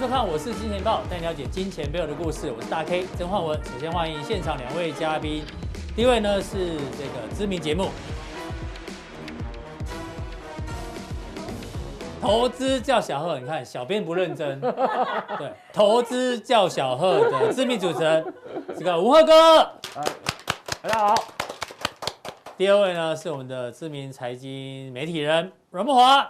收看，我是金钱豹，带你了解金钱背后的故事。我是大 K 曾焕文。首先欢迎现场两位嘉宾，第一位呢是这个知名节目《投资叫小贺》，你看小编不认真，对，《投资叫小贺》的知名主持人这个吴赫哥，大家好。第二位呢是我们的知名财经媒体人阮慕驊。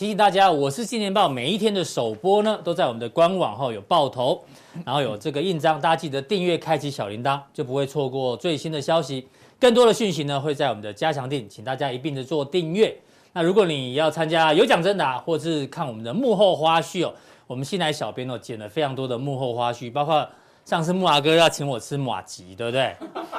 提醒大家，我是金钱报，每一天的首播呢都在我们的官网后有爆头，然后有这个印章，大家记得订阅，开启小铃铛，就不会错过最新的消息。更多的讯息呢会在我们的加强錠，请大家一并的做订阅。那如果你要参加有奖征答，或是看我们的幕后花絮哦，我们新来小编哦剪了非常多的幕后花絮，包括。上次木阿哥要请我吃马吉，对不对？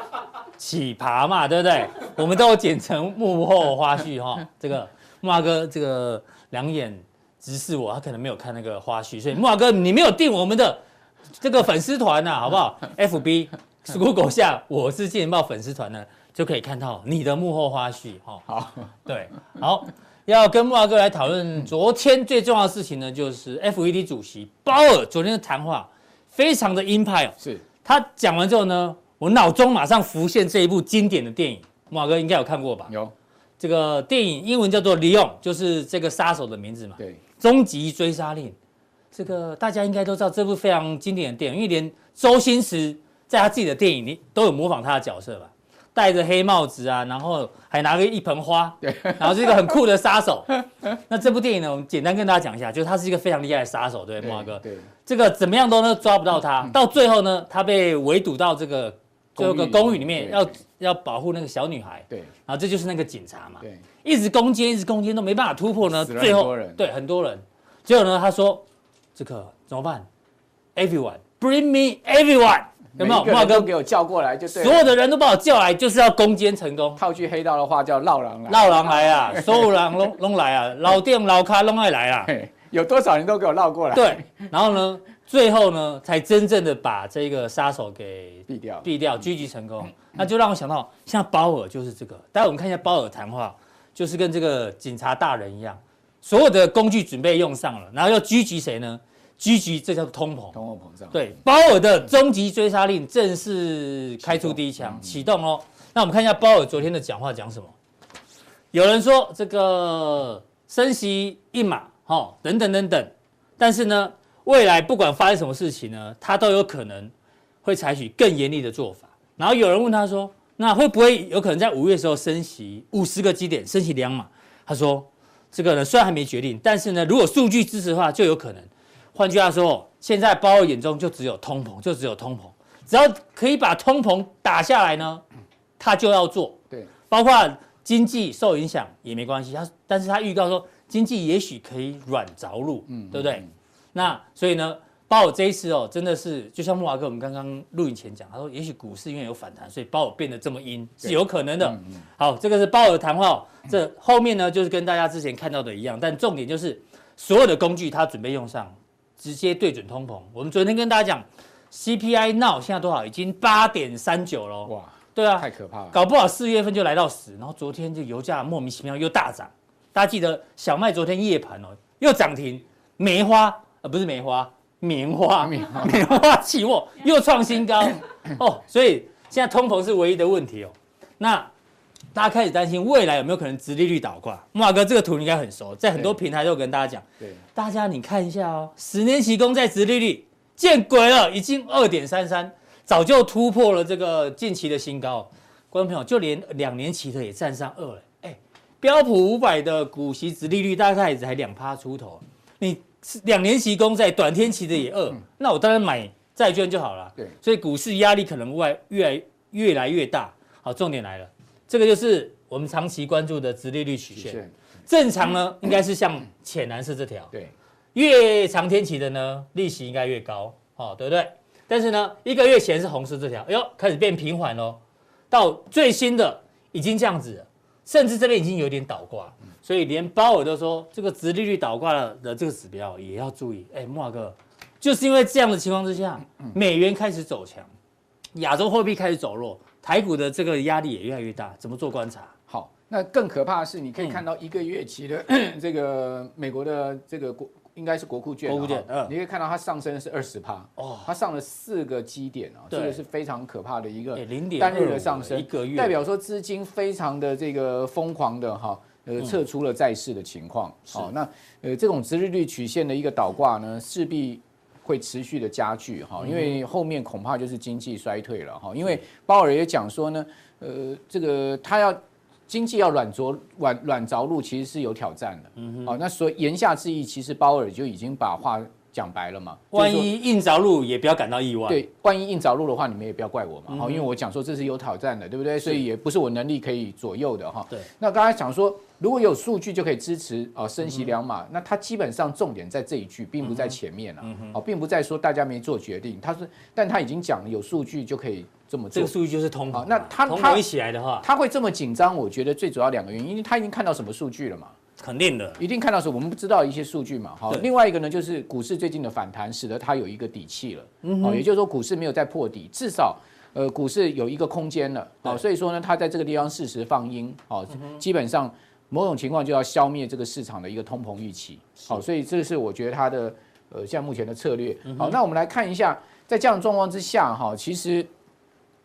奇葩嘛，对不对？我们都剪成幕后花絮哈。这个木阿哥这个两眼直视我，他可能没有看那个花絮，所以木华哥你没有订我们的 这个粉丝团呐，好不好？FB Google 下我是金钱豹粉丝团呢，就可以看到你的幕后花絮哈。好，对，好，要跟木华哥来讨论昨天最重要的事情呢，就是 FED 主席鲍尔昨天的谈话。非常的鹰派哦，是他讲完之后呢，我脑中马上浮现这一部经典的电影，慕驊哥应该有看过吧？有，这个电影英文叫做《Leon》，就是这个杀手的名字嘛。对，终极追杀令，这个大家应该都知道这部非常经典的电影，因为连周星驰在他自己的电影里都有模仿他的角色吧。戴着黑帽子啊，然后还拿个一盆花，对，然后是一个很酷的杀手。那这部电影呢，我们简单跟大家讲一下，就是他是一个非常厉害的杀手，对，慕驊哥。对，这个怎么样都呢抓不到他，到最后呢，他被围堵到这个这个公寓里面，要要保护那个小女孩。对，然后这就是那个警察嘛，对，一直攻坚，一直攻坚都没办法突破呢，最后对很多人，结果呢，他说这个怎么办？Everyone, bring me everyone。有没有？慕驊哥给我叫过来，就对。所有的人都把我叫来，就是要攻坚成功。套句黑道的话叫“绕狼来”，绕狼来啊！所有人拢拢来啊！老店老咖拢爱来啊！有多少人都给我绕过来。对，然后呢，最后呢，才真正的把这个杀手给毙掉，毙掉，狙击成功。那就让我想到，像鲍尔就是这个。待会我们看一下鲍尔谈话，就是跟这个警察大人一样，所有的工具准备用上了，然后要狙击谁呢？狙击，这叫通膨，通货膨胀。对，鲍尔的终极追杀令正式开出第一枪，启动哦。那我们看一下鲍尔昨天的讲话讲什么？有人说这个升息一码，哈，等等等等。但是呢，未来不管发生什么事情呢，他都有可能会采取更严厉的做法。然后有人问他说，那会不会有可能在五月的时候升息五十个基点，升息两码？他说，这个呢虽然还没决定，但是呢，如果数据支持的话，就有可能。换句话说，现在鲍尔眼中就只有通膨，就只有通膨，只要可以把通膨打下来呢，他就要做。对，包括经济受影响也没关系，他但是他预告说经济也许可以软着陆，嗯，对不对？嗯、那所以呢，鲍尔这一次哦，真的是就像莫华哥我们刚刚录影前讲，他说也许股市因为有反弹，所以鲍尔变得这么阴是有可能的。嗯嗯、好，这个是鲍尔谈话，这后面呢就是跟大家之前看到的一样，但重点就是所有的工具他准备用上。直接对准通膨。我们昨天跟大家讲，CPI now 现在多少？已经八点三九了。哇，对啊，太可怕了。搞不好四月份就来到十。然后昨天这油价莫名其妙又大涨。大家记得小麦昨天夜盘哦又涨停，梅花呃不是梅花，棉花 棉花棉花期货又创新高 哦。所以现在通膨是唯一的问题哦。那。大家开始担心未来有没有可能殖利率倒挂？木马哥，这个图你应该很熟，在很多平台都有跟大家讲。对，大家你看一下哦，十年期公债殖利率见鬼了，已经二点三三，早就突破了这个近期的新高。观众朋友，就连两年期的也站上二了。哎，标普五百的股息殖利率大概也才两趴出头，你两年期公债短天期的也二，嗯，那我当然买债券就好了。对，所以股市压力可能外越来越来越大。好，重点来了。这个就是我们长期关注的直利率曲线，正常呢应该是像浅蓝色这条，对，越长天期的呢利息应该越高，哦，对不对？但是呢一个月前是红色这条，哎呦开始变平缓喽，到最新的已经这样子了，甚至这边已经有点倒挂，所以连鲍尔都说这个殖利率倒挂了的这个指标也要注意。哎，慕驊哥，就是因为这样的情况之下，美元开始走强，亚洲货币开始走弱。台股的这个压力也越来越大，怎么做观察？好，那更可怕的是，你可以看到一个月期的这个美国的这个国。应该是国库券，嗯，你可以看到它上升的是二十趴，哦，它上了四个基点啊，这个是非常可怕的一个单日的上升，一个月代表说资金非常的这个疯狂的哈，呃，撤出了债市的情况，好，那呃这种殖利率曲线的一个倒挂呢，势必会持续的加剧哈，因为后面恐怕就是经济衰退了哈，因为鲍尔也讲说呢，呃，这个他要。经济要软着软软着陆，其实是有挑战的。嗯哼，好，那所以言下之意，其实鲍尔就已经把话讲白了嘛。万一硬着陆，也不要感到意外。对，万一硬着陆的话，你们也不要怪我嘛。好，因为我讲说这是有挑战的，对不对？所以也不是我能力可以左右的哈。对。那刚才讲说，如果有数据就可以支持啊，升息两码，那它基本上重点在这一句，并不在前面了。嗯哼。哦，并不在说大家没做决定，他是，但他已经讲了，有数据就可以。这么这个数据就是通膨，那他他一起来的话，他会这么紧张？我觉得最主要两个原因，因为他已经看到什么数据了嘛？肯定的，一定看到什么？我们不知道一些数据嘛？好，另外一个呢，就是股市最近的反弹，使得它有一个底气了。嗯，也就是说股市没有再破底，至少呃股市有一个空间了。好，所以说呢，它在这个地方适时放鹰，好，基本上某种情况就要消灭这个市场的一个通膨预期。好，所以这是我觉得它的呃现在目前的策略。好，那我们来看一下，在这样的状况之下，哈，其实。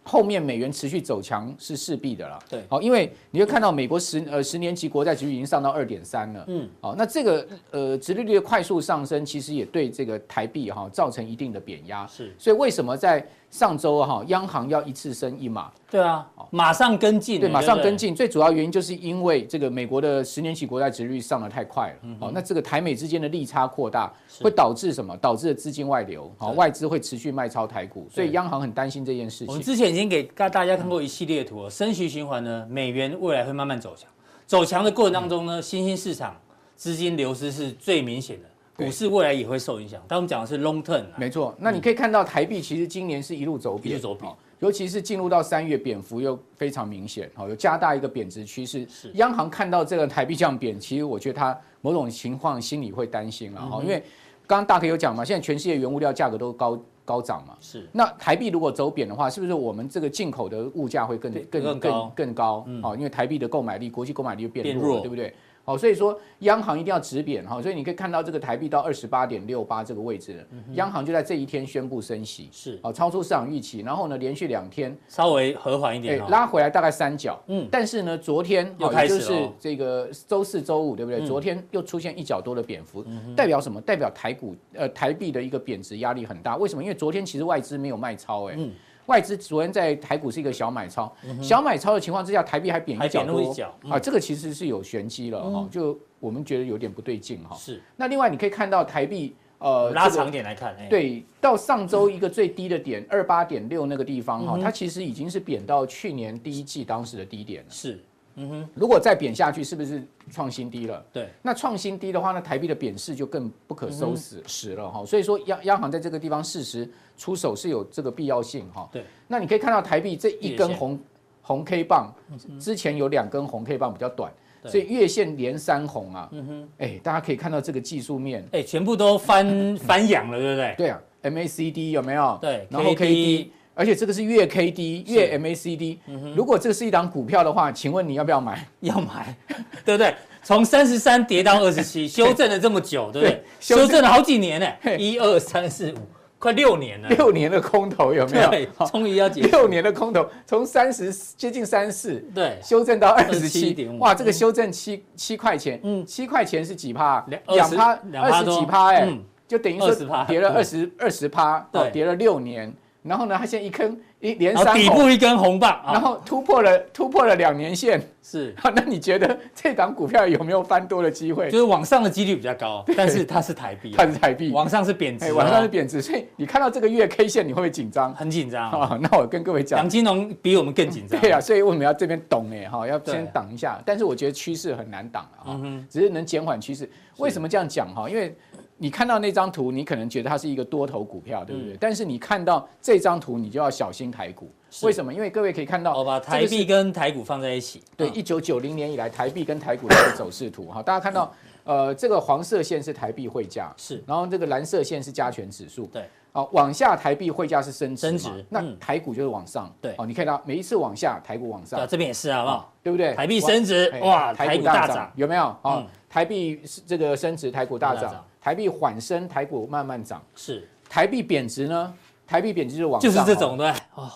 后面美元持续走强是势必的了，对，好，因为你会看到美国十呃十年期国债殖率已经上到二点三了，嗯，好，那这个呃殖利率的快速上升，其实也对这个台币哈造成一定的贬压，是，所以为什么在上周哈央行要一次升一码？对啊，马上跟进，对，马上跟进，最主要原因就是因为这个美国的十年期国债殖率上得太快了，好，那这个台美之间的利差扩大，会导致什么？导致资金外流，好，外资会持续卖超台股，所以央行很担心这件事情。我们之前已经给大家看过一系列图，升息循环呢，美元未来会慢慢走强，走强的过程当中呢，新兴市场资金流失是最明显的，股市未来也会受影响。但我们讲的是 long term，没错。那你可以看到台币其实今年是一路走贬，走贬，尤其是进入到三月，贬幅又非常明显，好，有加大一个贬值趋势。是央行看到这个台币这样贬，其实我觉得它某种情况心里会担心了哈，因为刚刚大哥有讲嘛，现在全世界原物料价格都高。高涨嘛，是。那台币如果走贬的话，是不是我们这个进口的物价会更更更更更高？嗯，好，因为台币的购买力，国际购买力就变弱，对不对？好，所以说央行一定要止贬哈，所以你可以看到这个台币到二十八点六八这个位置，央行就在这一天宣布升息，是，好，超出市场预期，然后呢，连续两天稍微和缓一点，拉回来大概三角，嗯，但是呢，昨天又开始就是这个周四周五，对不对？昨天又出现一角多的贬幅，代表什么？代表台股呃台币的一个贬值压力很大，为什么？因为昨天其实外资没有卖超，哎。外资昨天在台股是一个小买超，小买超的情况之下，台币还贬一角多啊，这个其实是有玄机了哈，就我们觉得有点不对劲哈。是。那另外你可以看到台币呃拉长点来看，对，到上周一个最低的点二八点六那个地方哈，它其实已经是贬到去年第一季当时的低点了。是。嗯哼，如果再贬下去，是不是创新低了？对，那创新低的话，那台币的贬势就更不可收拾拾了哈。所以说央央行在这个地方适时出手是有这个必要性哈。对，那你可以看到台币这一根红红 K 棒，之前有两根红 K 棒比较短，所以月线连三红啊。嗯哼，哎，大家可以看到这个技术面，哎，全部都翻 翻阳了，对不对？对啊，MACD 有没有？对，然后 KD。而且这个是月 K D 月 MACD，如果这个是一档股票的话，请问你要不要买？要买，对不对？从三十三跌到二十七，修正了这么久，对不对？修正了好几年呢，一二三四五，快六年了。六年的空头有没有？终于要解。六年的空头，从三十接近三四，对，修正到二十七点五，哇，这个修正七七块钱，嗯，七块钱是几趴？两趴，二十几趴，哎，就等于说跌了二十二十趴，对，跌了六年。然后呢，他现在一根一连三底部一根红棒，然后突破了突破了两年线，是。那你觉得这档股票有没有翻多的机会？就是往上的几率比较高，但是它是台币，它是台币，往上是贬值，往上是贬值。所以你看到这个月 K 线，你会不会紧张？很紧张啊。那我跟各位讲，杨金龙比我们更紧张。对啊，所以为什么要这边懂哎哈？要先挡一下。但是我觉得趋势很难挡啊，只是能减缓趋势。为什么这样讲哈？因为你看到那张图，你可能觉得它是一个多头股票，对不对？嗯、但是你看到这张图，你就要小心台股。是为什么？因为各位可以看到，我把台币跟台股放在一起。对，一九九零年以来台币跟台股的一个走势图。哈，大家看到，呃，这个黄色线是台币汇价，是，然后这个蓝色线是加权指数。对。好，往下台币汇价是升值，升值，那台股就是往上。对，哦，你看到每一次往下，台股往上。对，这边也是好不好？对不对？台币升值，哇，台股大涨，有没有？哦，台币这个升值，台股大涨；台币缓升，台股慢慢涨。是。台币贬值呢？台币贬值就往。就是这种对，哦，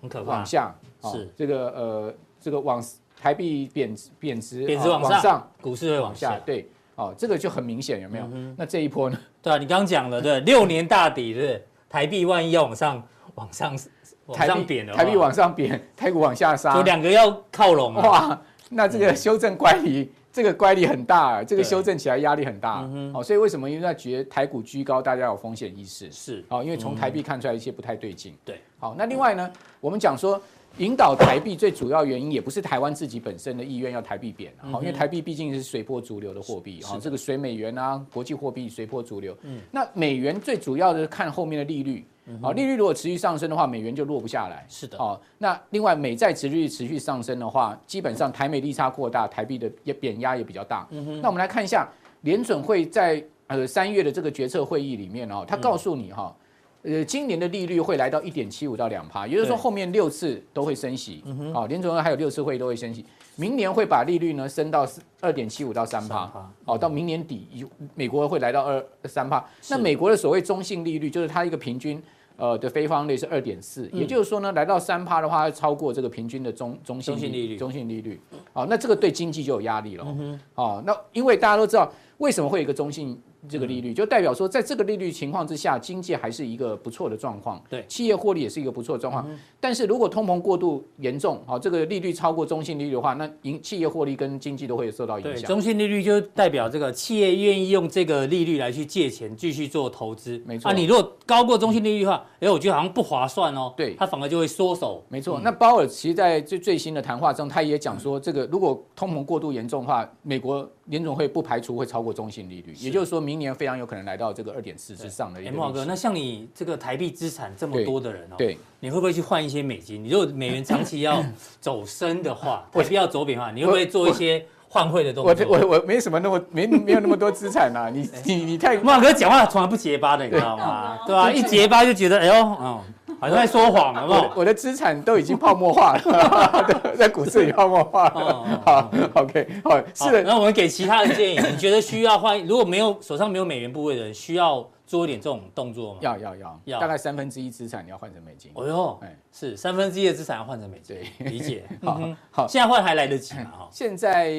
很可怕。往下是这个呃，这个往台币贬值贬值贬值往上，股市会往下。对。哦，这个就很明显，有没有？那这一波呢？对啊，你刚刚讲了，对，六年大底，对，台币万一要往上、往上、往上贬的话，台币往上贬，台股往下杀，就两个要靠拢哇，那这个修正乖离，这个乖离很大，这个修正起来压力很大。哦，所以为什么因为在觉得台股居高，大家有风险意识？是哦，因为从台币看出来一些不太对劲。对，好，那另外呢，我们讲说。引导台币最主要原因也不是台湾自己本身的意愿要台币贬，好，因为台币毕竟是随波逐流的货币，哈，这个随美元啊，国际货币随波逐流。嗯，那美元最主要的是看后面的利率，好，利率如果持续上升的话，美元就落不下来。是的，好，那另外美债殖利率持续上升的话，基本上台美利差扩大，台币的也贬压也比较大。嗯哼，那我们来看一下联准会在呃三月的这个决策会议里面哦，他告诉你哈。呃，今年的利率会来到一点七五到两趴，也就是说后面六次都会升息。好，联准会还有六次会议都会升息，明年会把利率呢升到二点七五到三趴。好，到明年底，美国会来到二三趴。那美国的所谓中性利率，就是它一个平均呃的非方率是二点四，也就是说呢，来到三趴的话，会超过这个平均的中中性利率。中性利率。好，那这个对经济就有压力了。哦，那因为大家都知道，为什么会有一个中性？这个利率就代表说，在这个利率情况之下，经济还是一个不错的状况。对，企业获利也是一个不错的状况。但是如果通膨过度严重，好，这个利率超过中性利率的话，那影企业获利跟经济都会受到影响。中性利率就代表这个企业愿意用这个利率来去借钱，继续做投资。没错。啊，你如果高过中性利率的话，哎，我觉得好像不划算哦。对，它反而就会缩手。没错。那鲍尔其实在最最新的谈话中，他也讲说，这个如果通膨过度严重的话，美国联总会不排除会超过中性利率，也就是说明年非常有可能来到这个二点四之上的一个。慕驊哥，那像你这个台币资产这么多的人哦，对，你会不会去换一些美金？你如果美元长期要走升的话，台币要走贬的话，你会不会做一些换汇的动作？我我我没什么那么没没有那么多资产呐，你你你太 慕驊哥讲话从来不结巴的，你知道吗？对吧？一结巴就觉得哎呦，嗯。好像在说谎，好不好？我的资产都已经泡沫化了，在股市里泡沫化了。好，OK，好，是的。那我们给其他的建议，你觉得需要换？如果没有手上没有美元部位的人，需要做一点这种动作吗？要要要，要大概三分之一资产你要换成美金。哦哟，是三分之一的资产要换成美金。对，理解。好，好，现在换还来得及现在。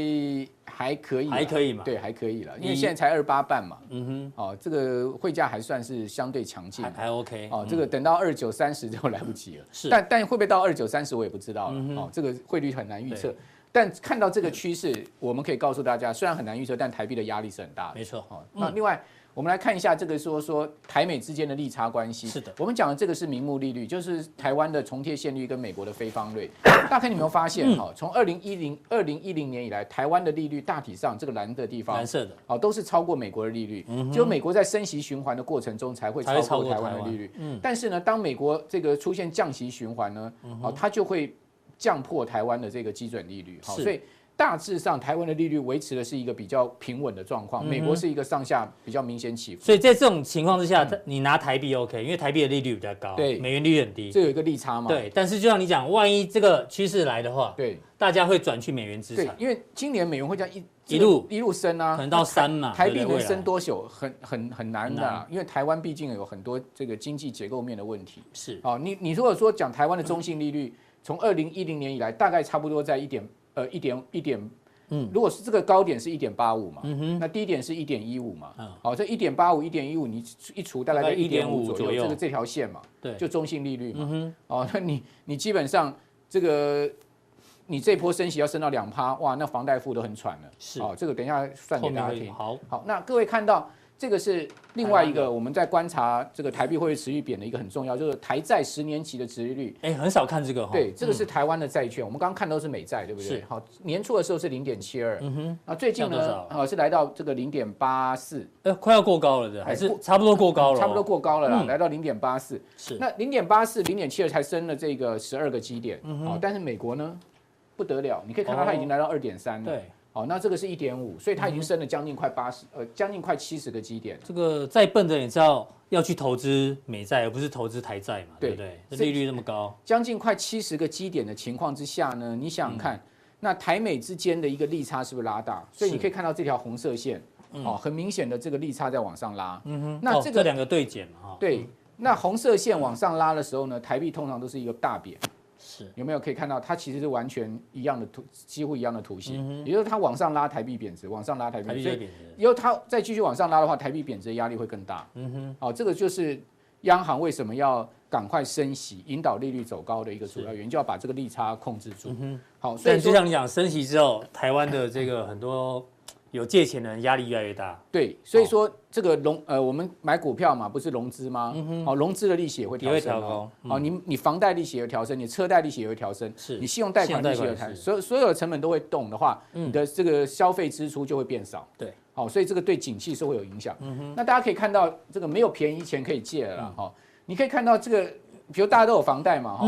还可以，还可以嘛？对，还可以了，因为现在才二八半嘛。嗯哼，哦，这个汇价还算是相对强劲，还 OK。哦，这个等到二九三十就来不及了。是，但但会不会到二九三十我也不知道了。哦，这个汇率很难预测。但看到这个趋势，我们可以告诉大家，虽然很难预测，但台币的压力是很大的。没错。哦，那另外。我们来看一下这个说说台美之间的利差关系。是的，我们讲的这个是名目利率，就是台湾的重贴现率跟美国的非方率。大家看你有没有发现哈？从二零一零二零一零年以来，台湾的利率大体上这个蓝的地方，蓝色的，哦，都是超过美国的利率。嗯，就美国在升息循环的过程中才会超过台湾的利率。嗯，但是呢，当美国这个出现降息循环呢，哦，它就会降破台湾的这个基准利率。好，所以。大致上，台湾的利率维持的是一个比较平稳的状况。美国是一个上下比较明显起伏。所以在这种情况之下，你拿台币 OK，因为台币的利率比较高，对，美元利率很低，这有一个利差嘛。对，但是就像你讲，万一这个趋势来的话，对，大家会转去美元资产。因为今年美元会这样一一路一路升啊，可能到三嘛。台币能升多久，很很很难的，因为台湾毕竟有很多这个经济结构面的问题。是哦，你你如果说讲台湾的中性利率，从二零一零年以来，大概差不多在一点呃一点一点。嗯，如果是这个高点是一点八五嘛，嗯哼，那低点是一点一五嘛，嗯，好，这一点八五、一点一五，你一除大概在一点五左右，这个这条线嘛，对，就中性利率嘛，哦，那你你基本上这个你这波升息要升到两趴，哇，那房贷付都很喘了，是，哦，这个等一下算给大家听，好，好，那各位看到。这个是另外一个我们在观察这个台币会持续贬的一个很重要，就是台债十年期的殖利率。哎，很少看这个哈。对，这个是台湾的债券，我们刚刚看都是美债，对不对？是。好，年初的时候是零点七二，嗯哼。啊，最近呢，啊是来到这个零点八四，呃，快要过高了的，还是差不多过高了，差不多过高了啦，来到零点八四。是。那零点八四、零点七二才升了这个十二个基点，嗯哼。但是美国呢，不得了，你可以看到它已经来到二点三了。对。好，那这个是一点五，所以它已经升了将近快八十，呃，将近快七十个基点。这个再笨的也知道要去投资美债，而不是投资台债嘛，对不对？这利率那么高，将近快七十个基点的情况之下呢，你想想看，那台美之间的一个利差是不是拉大？所以你可以看到这条红色线，哦，很明显的这个利差在往上拉。嗯哼，那这个两个对减嘛，哈。对，那红色线往上拉的时候呢，台币通常都是一个大贬。是。有没有可以看到，它其实是完全一样的图，几乎一样的图形，嗯、也就是它往上拉台币贬值，往上拉台币贬值，所以以后它再继续往上拉的话，台币贬值的压力会更大。嗯哼，好、哦，这个就是央行为什么要赶快升息，引导利率走高的一个主要原因，就要把这个利差控制住。嗯哼，好，所以就像你讲升息之后，台湾的这个很多。有借钱的人压力越来越大，对，所以说这个融呃，我们买股票嘛，不是融资吗？嗯哼，好，融资的利息也会调升哦。好，你你房贷利息也会调升，你车贷利息也会调升，是你信用贷款利息也会调升，所所有的成本都会动的话，你的这个消费支出就会变少。对，好，所以这个对景气是会有影响。嗯哼，那大家可以看到，这个没有便宜钱可以借了哈。你可以看到这个，比如大家都有房贷嘛，哈。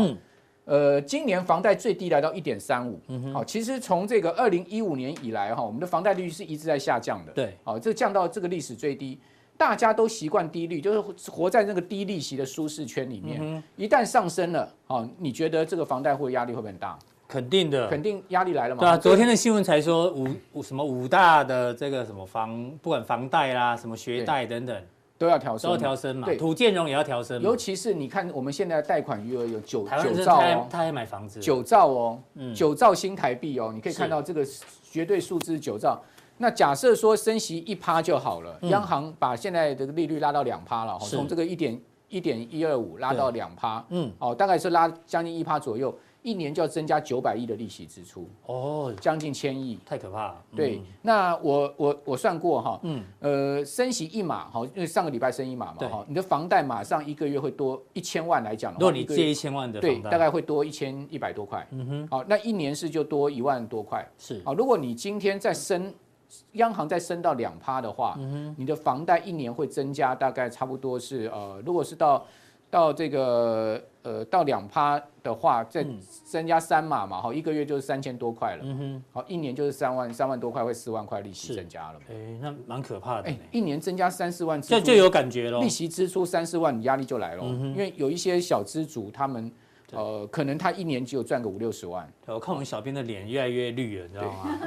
呃，今年房贷最低来到一点三五，好，其实从这个二零一五年以来哈，我们的房贷利率是一直在下降的，对，好，这降到这个历史最低，大家都习惯低利，就是活在那个低利息的舒适圈里面，嗯、一旦上升了，哦，你觉得这个房贷会压力会不会很大？肯定的，肯定压力来了嘛。对啊，昨天的新闻才说五五什么五大的这个什么房，不管房贷啦，什么学贷等等。都要调升，都要调升嘛。对，土建融也要调升。尤其是你看，我们现在的贷款余额有九九兆哦，他还买房子，九兆哦，九兆新台币哦，你可以看到这个绝对数字九兆。那假设说升息一趴就好了，央行把现在的利率拉到两趴了，从这个一点一点一二五拉到两趴，嗯，哦，大概是拉将近一趴左右。一年就要增加九百亿的利息支出哦，将近千亿，太可怕了。对，那我我我算过哈，嗯，呃，升息一码哈，因为上个礼拜升一码嘛，哈，你的房贷马上一个月会多一千万来讲的话，如果你借一千万的，对，大概会多一千一百多块，嗯哼，好，那一年是就多一万多块，是，好，如果你今天再升，央行再升到两趴的话，嗯哼，你的房贷一年会增加大概差不多是呃，如果是到。到这个呃，到两趴的话，再增加三码嘛，好，一个月就是三千多块了。嗯哼，好，一年就是三万三万多块，会四万块利息增加了。哎，那蛮可怕的。哎，一年增加三四万，这就有感觉了。利息支出三四万，你压力就来了。因为有一些小资族，他们呃，可能他一年只有赚个五六十万。我看我们小编的脸越来越绿了，你知道吗？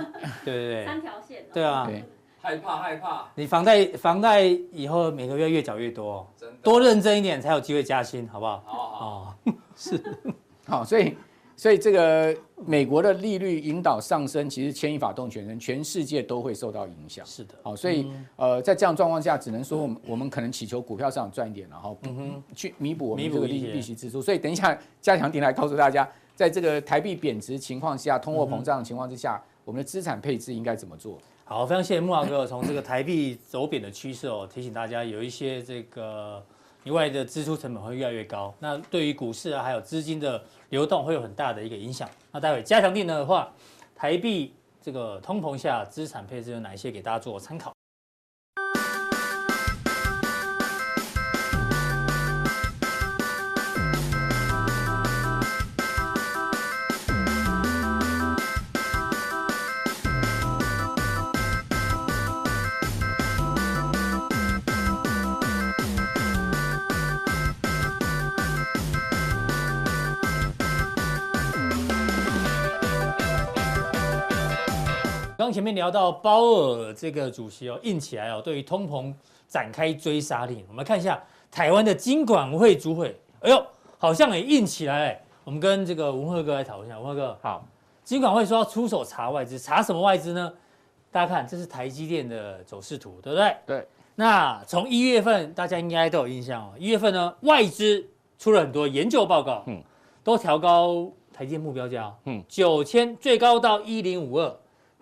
对对对，三条线。对啊。害怕害怕，你房贷房贷以后每个月越缴越多，真的。多认真一点才有机会加薪，好不好？好好，哦、是。好，所以所以这个美国的利率引导上升，其实牵一发动全身，全世界都会受到影响。是的，好，所以、嗯、呃，在这样状况下，只能说我们我们可能祈求股票上赚一点，然后嗯哼，去弥补我们这个利利息支出。所以等一下加强錠来告诉大家，在这个台币贬值情况下，通货膨胀的情况之下，嗯、我们的资产配置应该怎么做？好，非常谢谢慕驊哥从这个台币走贬的趋势哦，提醒大家有一些这个以外的支出成本会越来越高，那对于股市啊还有资金的流动会有很大的一个影响。那待会加强錠的话，台币这个通膨下资产配置有哪一些给大家做参考？前面聊到鲍尔这个主席哦，硬起来哦，对于通膨展开追杀令。我们来看一下台湾的金管会主委，哎呦，好像也硬起来。我们跟这个文赫哥来讨论一下，文赫哥好。金管会说要出手查外资，查什么外资呢？大家看，这是台积电的走势图，对不对？对。那从一月份，大家应该都有印象哦。一月份呢，外资出了很多研究报告，嗯，都调高台积电目标价，嗯，九千最高到一零五二。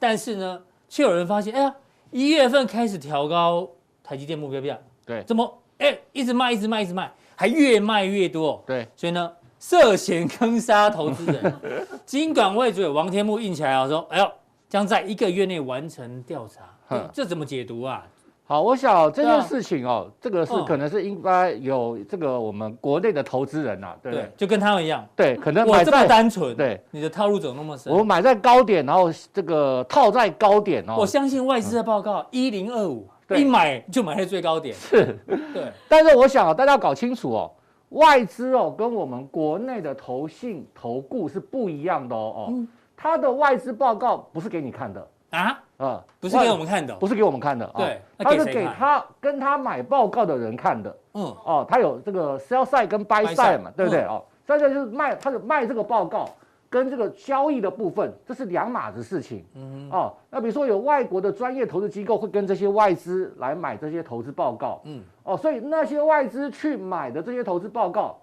但是呢，却有人发现，哎呀，一月份开始调高台积电目标价，对，怎么？哎一直卖一直卖一直卖，还越卖越多，对，所以呢，涉嫌坑杀投资人，金管会主委王天木硬起来啊，说，哎呦，将在一个月内完成调查，这怎么解读啊？好，我想这件事情哦，这个是可能是应该有这个我们国内的投资人呐，对不对？就跟他们一样，对，可能买这么单纯，对，你的套路怎么那么深？我买在高点，然后这个套在高点哦。我相信外资的报告一零二五，一买就买在最高点，是，对。但是我想啊，大家要搞清楚哦，外资哦跟我们国内的投信投顾是不一样的哦哦，它的外资报告不是给你看的啊。啊，不是给我们看的，不是给我们看的，对，他是给他跟他买报告的人看的，嗯，哦，他有这个 sell side 跟 buy side 嘛，对不对？哦，所以就是卖，他是卖这个报告跟这个交易的部分，这是两码子事情，嗯，哦，那比如说有外国的专业投资机构会跟这些外资来买这些投资报告，嗯，哦，所以那些外资去买的这些投资报告，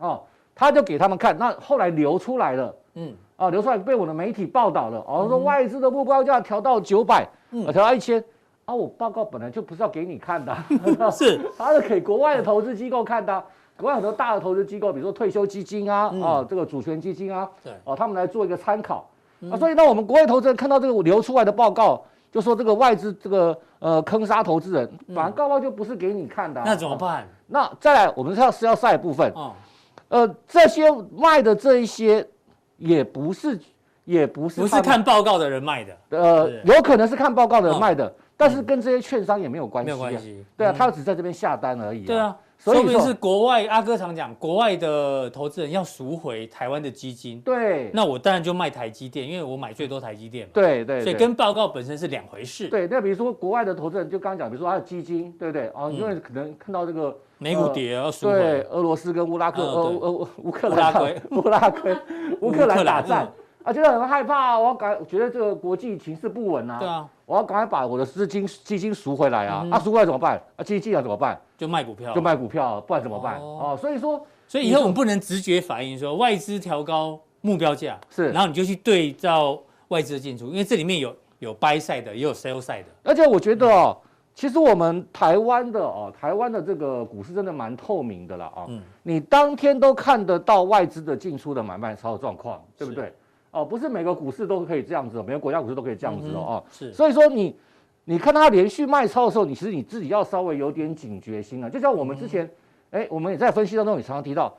哦，他就给他们看，那后来流出来了，嗯。啊，流出来被我的媒体报道了。哦，说外资的目标价调到九百，嗯，调到一千。啊，我报告本来就不是要给你看的，是，他是给国外的投资机构看的。国外很多大的投资机构，比如说退休基金啊，啊，这个主权基金啊，对，哦，他们来做一个参考。啊，所以当我们国外投资人看到这个流出来的报告，就说这个外资这个呃坑杀投资人，反正报告就不是给你看的。那怎么办？那再来，我们是要是要赛部分。哦，呃，这些卖的这一些。也不是，也不是，不是看报告的人卖的，呃，有可能是看报告的人卖的，但是跟这些券商也没有关系，没有关系，对啊，他只在这边下单而已，对啊，所以是国外，阿哥常讲，国外的投资人要赎回台湾的基金，对，那我当然就卖台积电，因为我买最多台积电嘛，对对，所以跟报告本身是两回事，对，那比如说国外的投资人就刚刚讲，比如说他的基金，对不对？啊？因为可能看到这个。美股跌要赎回，对，俄罗斯跟乌拉克，俄俄乌克兰，乌拉圭，乌克兰打仗啊，觉得很害怕，我要赶，觉得这个国际情势不稳啊，对啊，我要赶快把我的资金基金赎回来啊，啊，赎回来怎么办？啊，基金要怎么办？就卖股票，就卖股票，不然怎么办？哦，所以说，所以以后我们不能直觉反应说外资调高目标价是，然后你就去对照外资的进出，因为这里面有有 buy side 的，也有 sell side 的，而且我觉得哦。其实我们台湾的哦，台湾的这个股市真的蛮透明的了啊。嗯。你当天都看得到外资的进出的买卖超的状况，对不对？哦，不是每个股市都可以这样子，每个国家股市都可以这样子哦。是。所以说你，你看它连续卖超的时候，你其实你自己要稍微有点警觉心啊。就像我们之前，哎，我们也在分析当中也常常提到。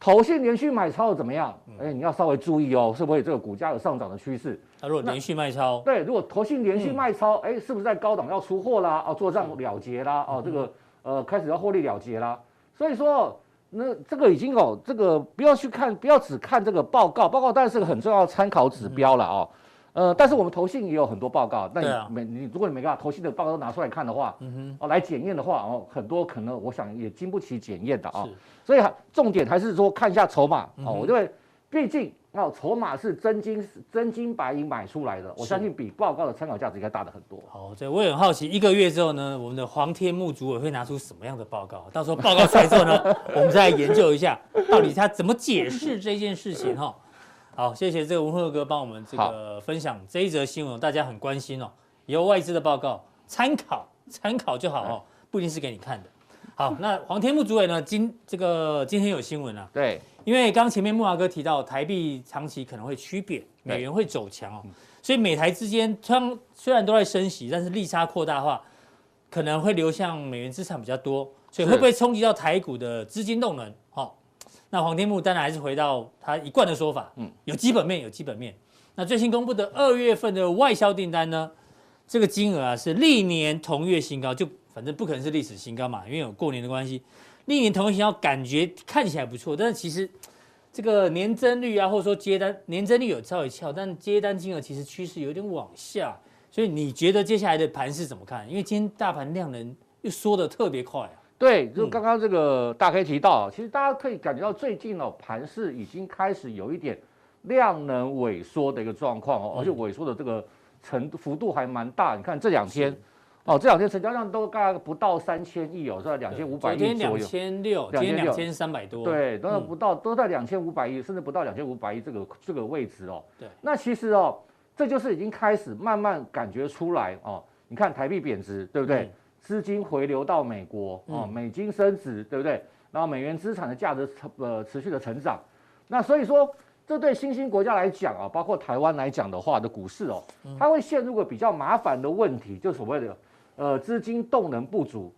投信连续买超的怎么样？哎，你要稍微注意哦，是不是这个股价有上涨的趋势？它如果连续卖超，对，如果投信连续卖超，哎，是不是在高档要出货啦？哦，做账了结啦？哦，这个呃开始要获利了结啦？所以说，那这个已经哦，这个不要去看，不要只看这个报告，报告当然是个很重要的参考指标了哦。呃，但是我们投信也有很多报告，那你每你如果你没办法投信的报告都拿出来看的话，嗯哼，哦来检验的话，哦很多可能我想也经不起检验的啊，所以重点还是说看一下筹码哦，我认为毕竟哦筹码是真金真金白银买出来的，我相信比报告的参考价值应该大的很多。好，所以我也很好奇，一个月之后呢，我们的黄天木主委会拿出什么样的报告？到时候报告出来之后呢，我们再来研究一下，到底他怎么解释这件事情哈。好，谢谢这个文鹤哥帮我们这个分享这一则新闻，大家很关心哦。以后外资的报告参考参考就好哦，不一定是给你看的。好，那黄天木主委呢？今这个今天有新闻啊。对，因为刚前面木华哥提到台币长期可能会趋贬，美元会走强哦，所以美台之间虽虽然都在升息，但是利差扩大化，可能会流向美元资产比较多，所以会不会冲击到台股的资金动能？好那黄天木当然还是回到他一贯的说法，嗯，有基本面，有基本面。那最新公布的二月份的外销订单呢，这个金额啊是历年同月新高，就反正不可能是历史新高嘛，因为有过年的关系。历年同月新高感觉看起来不错，但是其实这个年增率啊，或者说接单年增率有稍微翘，但接单金额其实趋势有点往下。所以你觉得接下来的盘势怎么看？因为今天大盘量能又缩得特别快啊。对，就刚刚这个大 K 提到，其实大家可以感觉到最近哦，盘市已经开始有一点量能萎缩的一个状况哦，而且萎缩的这个程度幅度还蛮大。你看这两天，哦，这两天成交量都大概不到三千亿哦，是在两千五百亿左右。两千六，今天两千三百多。对，都不到，都在两千五百亿，甚至不到两千五百亿这个这个位置哦。对，那其实哦，这就是已经开始慢慢感觉出来哦。你看台币贬值，对不对？资金回流到美国哦，美金升值，对不对？然后美元资产的价值呃持续的成长，那所以说这对新兴国家来讲啊，包括台湾来讲的话的股市哦，它会陷入个比较麻烦的问题，就所谓的呃资金动能不足。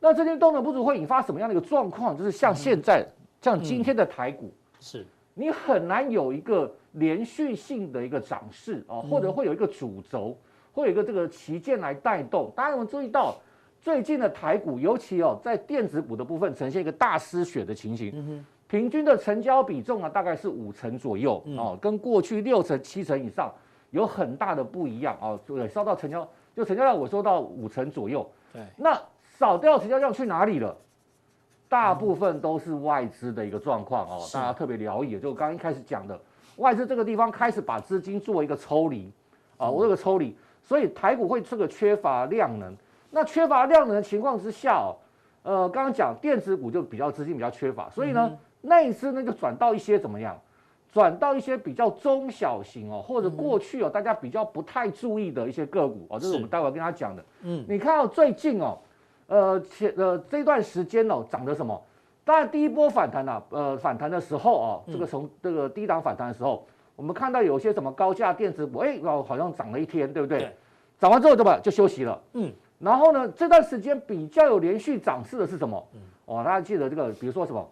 那资金动能不足会引发什么样的一个状况？就是像现在，嗯、像今天的台股，是你很难有一个连续性的一个涨势啊，或者会有一个主轴，会有一个这个旗舰来带动。大家有没有注意到最近的台股，尤其哦在电子股的部分呈现一个大失血的情形。嗯平均的成交比重啊，大概是五成左右哦，跟过去六成、七成以上有很大的不一样哦。对，烧到成交就成交量，我说到五成左右。对，那少掉成交量去哪里了？大部分都是外资的一个状况哦，大家特别留意。就刚刚一开始讲的，外资这个地方开始把资金做一个抽离啊，我这个抽离，所以台股会这个缺乏量能。那缺乏量能的情况之下哦，呃，刚刚讲电子股就比较资金比较缺乏，所以呢。内资呢就转到一些怎么样？转到一些比较中小型哦，或者过去哦大家比较不太注意的一些个股哦，这是我们待会跟他讲的。嗯，你看到最近哦，呃前呃这段时间哦涨的什么？当然第一波反弹呐、啊，呃反弹的时候哦，这个从这个低档反弹的时候，我们看到有些什么高价电子股，哎哦好像涨了一天，对不对？涨完之后怎么就休息了？嗯，然后呢这段时间比较有连续涨势的是什么？哦，大家记得这个，比如说什么？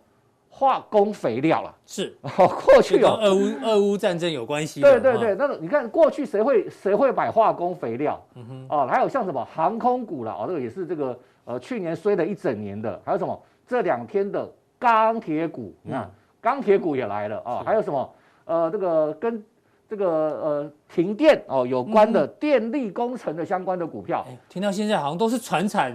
化工肥料了，是。哦，过去有。俄乌俄乌战争有关系。对对对，那个你看过去谁会谁会买化工肥料？嗯哼，哦，还有像什么航空股了，哦，这个也是这个呃去年衰了一整年的，还有什么？这两天的钢铁股，你看钢铁股也来了啊，还有什么？呃这个跟这个呃停电哦有关的电力工程的相关的股票，听到现在好像都是传产。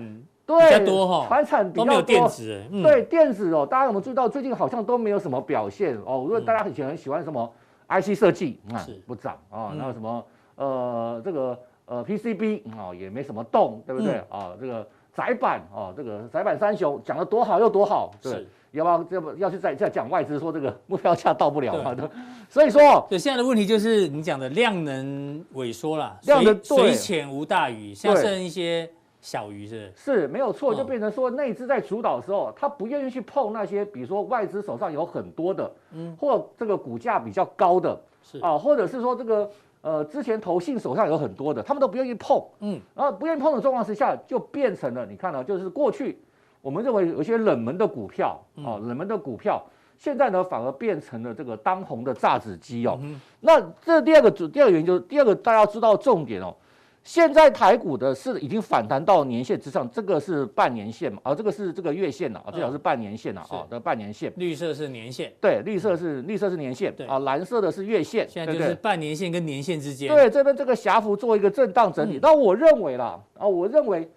对，比较多哈，传产比较多，都没有电子。嗯、对电子哦，大家有没有注意到最近好像都没有什么表现哦？如果大家以前很喜欢什么 IC 设计，是不涨啊，然后什么呃这个呃 PCB 哦也没什么动，对不对啊？这个窄板哦，这个窄板三雄讲的多好又多好，对，要不要要不要去再再讲外资说这个目标价到不了嘛？对，所以说，对现在的问题就是你讲的量能萎缩了，量能水浅无大鱼，像剩一些。小鱼是。是没有错，就变成说内资在主导的时候，他不愿意去碰那些，比如说外资手上有很多的，嗯，或这个股价比较高的，是。啊，或者是说这个呃之前投信手上有很多的，他们都不愿意碰，嗯，然后不愿意碰的状况之下，就变成了你看到就是过去我们认为有一些冷门的股票啊，冷门的股票，现在呢反而变成了这个当红的炸子鸡哦。那这第二个主第二个原因就是第二个大家要知道重点哦。现在台股的是已经反弹到年线之上，这个是半年线嘛？啊，这个是这个月线了啊，最好是半年线了啊，的半年线。绿色是年线，对，绿色是绿色是年线，啊，蓝色的是月线。现在就是半年线跟年线之间。对，这边这个狭幅做一个震荡整理。那我认为啦，啊，我认为。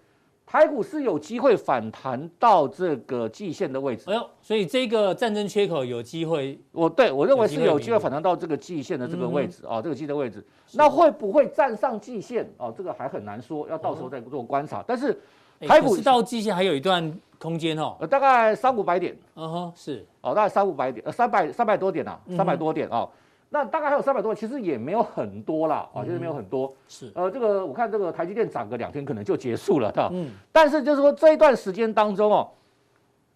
台股是有机会反弹到这个季线的位置，哎呦，所以这个战争缺口有机会，我对我认为是有机会反弹到这个季线的这个位置啊，这个季的位置，那会不会站上季线？啊？这个还很难说，要到时候再做观察。但是台股到季线还有一段空间哦，大概三五百点，嗯哼，是。哦，大概三五百点，呃，三百三百多点呐，三百多点啊。那大概还有三百多，其实也没有很多啦，啊，其实没有很多。是，呃，这个我看这个台积电涨个两天可能就结束了，的。嗯。但是就是说这一段时间当中哦，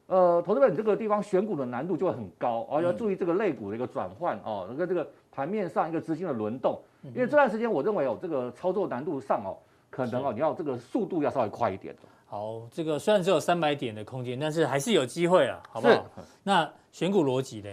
呃，投资者你这个地方选股的难度就会很高，哦，要注意这个类股的一个转换哦，那个这个盘面上一个资金的轮动，因为这段时间我认为哦，这个操作难度上哦，可能哦你要这个速度要稍微快一点。好，这个虽然只有三百点的空间，但是还是有机会啊，好不好？是。那选股逻辑呢？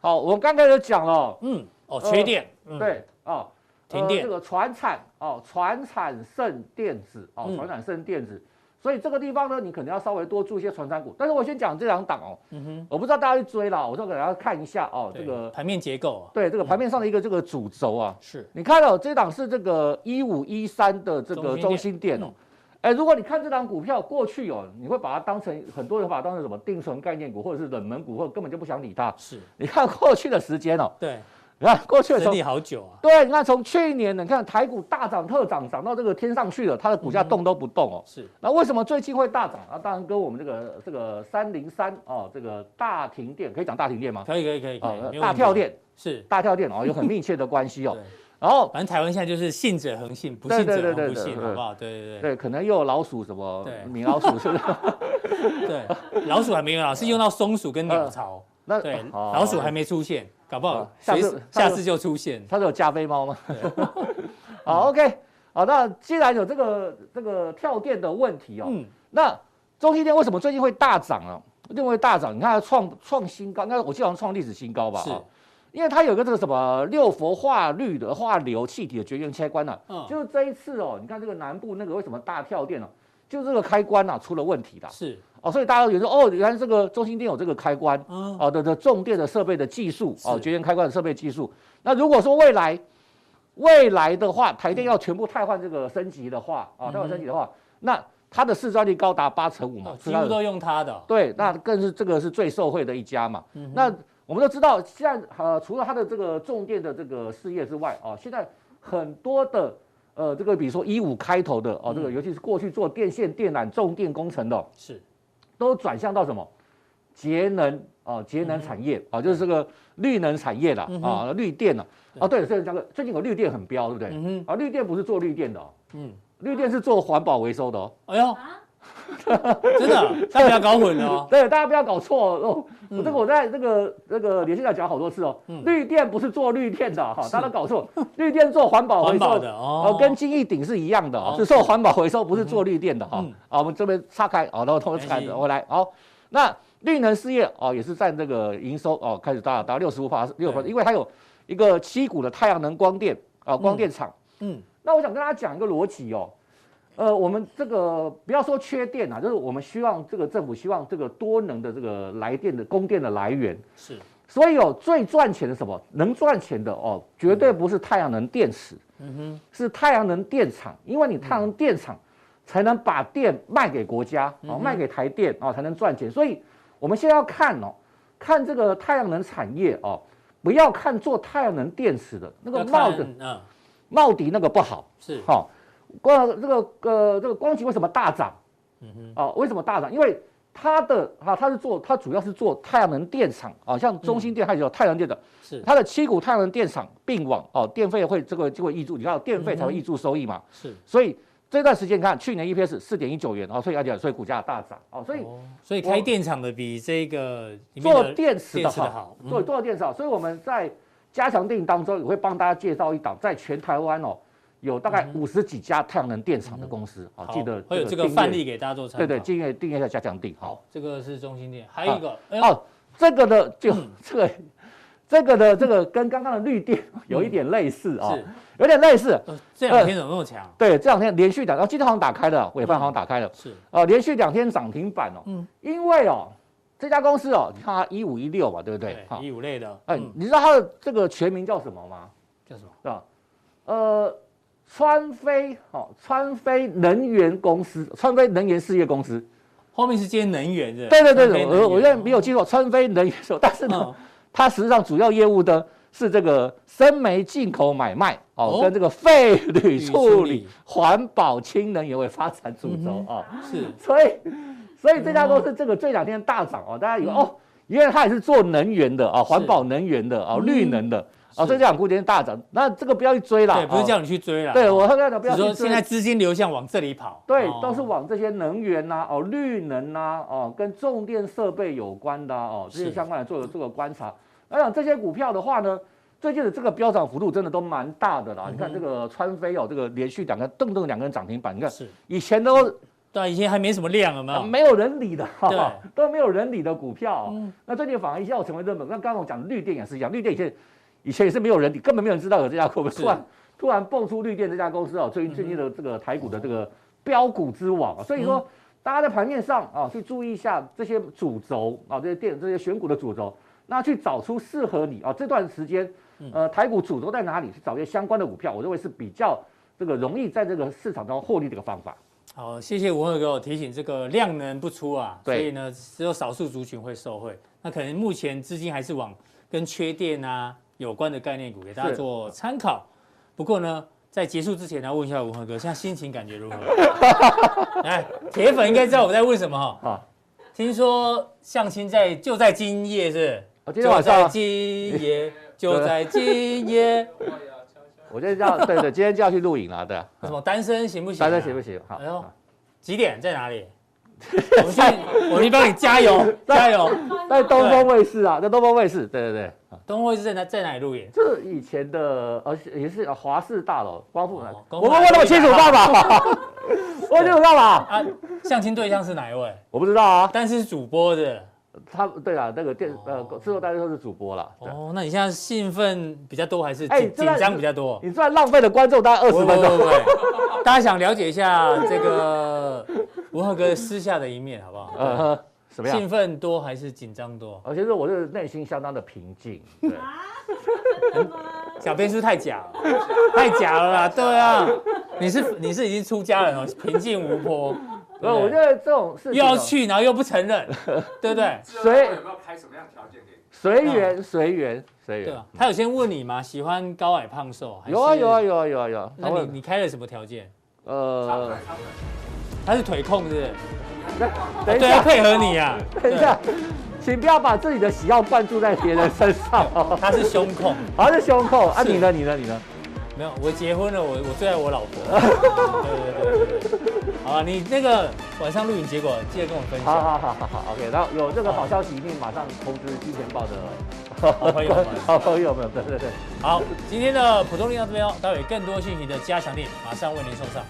好，我们刚才就讲了，嗯，哦，缺电，对，哦，停电，这个船产，哦，船产胜电子，哦，船产胜电子，所以这个地方呢，你可能要稍微多注一些传产股。但是我先讲这两档哦，嗯哼，我不知道大家去追啦，我说给大家看一下哦，这个盘面结构，对，这个盘面上的一个这个主轴啊，是。你看到这档是这个一五一三的这个中心电哦。哎，如果你看这档股票过去哦，你会把它当成很多人把它当成什么定存概念股，或者是冷门股，或者根本就不想理它。是，你看过去的时间哦，对，你看过去的整理好久啊。对，你看从去年你看台股大涨特涨，涨到这个天上去了，它的股价动都不动哦。是，那为什么最近会大涨啊？当然跟我们这个这个三零三哦，这个大停电可以讲大停电吗？可以可以可以，哦，大跳电是大跳电哦，有很密切的关系哦。然后，反正台湾现在就是信者恒信，不信者恒不信，好不好？对对对，对，可能又有老鼠什么，米老鼠是不是？对，老鼠还没有啊，是用到松鼠跟鸟巢。那对，老鼠还没出现，搞不好下次下次就出现。它是有加菲猫吗？好，OK，好，那既然有这个这个跳电的问题哦，嗯，那中兴电为什么最近会大涨啊？认为大涨，你看它创创新高，那我记得好像创历史新高吧？是，因为它有个这个什么六氟化氯的化硫气体的绝缘开关呢、啊，嗯，就是这一次哦，你看这个南部那个为什么大跳电呢、啊？就是这个开关啊出了问题的，是哦，所以大家都觉得哦，原来这个中心电有这个开关，嗯，哦的的重电的设备的技术，哦绝缘开关的设备技术。那如果说未来未来的话，台电要全部汰换这个升级的话，啊、嗯，汰换升级的话，那它的市占率高达八成五嘛，几乎都用它的。对，那更是这个是最受惠的一家嘛。嗯、那我们都知道，现在呃，除了它的这个重电的这个事业之外，啊，现在很多的呃，这个比如说一五开头的哦，这个尤其是过去做电线电缆重电工程的，是都转向到什么？节能啊，节能产业啊，就是这个绿能产业啦啊，绿电啦。啊，对，所以这个最近有绿电很飙，对不对？嗯哼。啊，绿电不是做绿电的，嗯，绿电是做环保回收的哦。哎呦，真的，大家不要搞混了哦。对，大家不要搞错哦。我这个我在这个这个连线上讲好多次哦。绿电不是做绿电的哈，大家都搞错。绿电做环保回收的哦，跟金益鼎是一样的哦，是做环保回收，不是做绿电的哈。啊，我们这边岔开，好，然后同时开我来。好，那绿能事业哦，也是占这个营收哦，开始达到六十五趴六分，因为它有。一个七股的太阳能光电啊，光电厂。嗯，嗯，那我想跟大家讲一个逻辑哦，呃，我们这个不要说缺电啊，就是我们希望这个政府希望这个多能的这个来电的供电的来源是，所以哦，最赚钱的什么？能赚钱的哦，绝对不是太阳能电池，嗯哼，是太阳能电厂，因为你太阳能电厂才能把电卖给国家哦，卖给台电哦，才能赚钱，所以我们现在要看哦，看这个太阳能产业哦。不要看做太阳能电池的那个茂的，嗯，茂迪那个不好，是。好，光这个呃这个光奇为什么大涨？嗯哼，哦，为什么大涨？因为它的哈，它是做它主要是做太阳能电厂啊，像中兴电还有太阳电的，是。它的七股太阳能电厂并网哦，电费会这个就会溢注，你知道电费才会溢注收益嘛，是，所以。这段时间看，去年 EPS 四点一九元，哦，所以而且所以股价大涨，哦，所以所以开电厂的比这个做电池的好，做做电池好，所以我们在加强錠当中也会帮大家介绍一档，在全台湾哦，有大概五十几家太阳能电厂的公司，啊，记得会有这个范例给大家做参考，对对，订阅订阅一下加强订，好，这个是中心电，还有一个哦，这个的就 这个这个的这个跟刚刚的绿电有一点类似啊。有点类似，这两天怎么那么强？对，这两天连续两，然后今天好像打开了，尾盘好像打开了，是啊，连续两天涨停板哦。嗯，因为哦，这家公司哦，你看它一五一六嘛，对不对？一五类的。哎，你知道它的这个全名叫什么吗？叫什么？是吧？呃，川飞哦，川飞能源公司，川飞能源事业公司，后面是接能源的。对对对，我我现在没有记错，川飞能源所，但是呢，它实际上主要业务的。是这个生煤进口买卖哦，跟这个废铝处理、环保氢能源为发展主轴啊。是，所以所以这家公司这个这两天大涨哦，大家以为哦，因为它也是做能源的啊，环保能源的啊，绿能的啊，所以这两股今天大涨。那这个不要去追了，对，不是叫你去追了。对我刚才讲不要去追。说现在资金流向往这里跑，对，都是往这些能源呐，哦，绿能呐，哦，跟重电设备有关的哦，这些相关的做的这个观察。我想这些股票的话呢，最近的这个飙涨幅度真的都蛮大的啦。你看这个川飞哦，这个连续两个噔噔两根涨停板，你看是以前都对，以前还没什么量了嘛，没有人理的，哈都没有人理的股票。嗯、那最近反而一下要成为热门。那刚刚我讲绿电也是一样，绿电以前以前也是没有人你，根本没有人知道有这家公司，是突然突然蹦出绿电这家公司哦。最近最近的这个台股的这个标股之王，啊、所以说大家在盘面上啊去注意一下这些主轴啊，这些电这些选股的主轴。那去找出适合你啊这段时间，呃，台股主轴在哪里？去找一些相关的股票，我认为是比较这个容易在这个市场中获利的一个方法。好，谢谢文赫给我提醒，这个量能不出啊，所以呢，只有少数族群会受惠。那可能目前资金还是往跟缺电啊有关的概念股给大家做参考。不过呢，在结束之前，要问一下文赫哥，现在心情感觉如何？来，铁粉应该知道我在问什么哈。啊，听说相亲在就在今夜是？就在今夜，就在今夜。我今天就要对对，今天就要去录影了，对。什么单身行不行？单身行不行？好。哎呦，几点在哪里？我们去，我去帮你加油，加油！在东风卫视啊，在东风卫视，对对对。东风卫视在哪在哪里录影？就是以前的，呃，也是华视大楼，光复。我们问那么清楚干嘛？问清楚干嘛？啊，相亲对象是哪一位？我不知道啊，但是主播的。他对啊，那个电呃，制作单位都是主播了。哦，那你现在兴奋比较多还是紧紧张比较多？你这浪费了观众大概二十分钟。对，大家想了解一下这个文浩哥私下的一面，好不好？呃，什么样？兴奋多还是紧张多？而且是我是内心相当的平静。对。小编是不是太假了？太假了啦！对啊，你是你是已经出家了哦，平静无波。呃，我觉得这种事情又要去，然后又不承认，对不对？随有没有开什么样条件给你？随缘，随缘，随缘。对啊，他有先问你吗？喜欢高矮胖瘦？有啊，有啊，有啊，有啊，有。那你你开了什么条件？呃，他是腿控，是不是？等一下，配合你啊！等一下，请不要把自己的喜好灌注在别人身上。他是胸控，他是胸控。啊，你呢？你呢？你呢？没有，我结婚了，我我最爱我老婆。对对对对对。好啊，你那个晚上录影结果记得跟我分享。好好好好好，OK。然后有这个好消息，一定马上通知金钱豹的好朋友们。好朋友们，对对对。好，今天的普通力量这边哦，待会更多信息的加强力马上为您送上。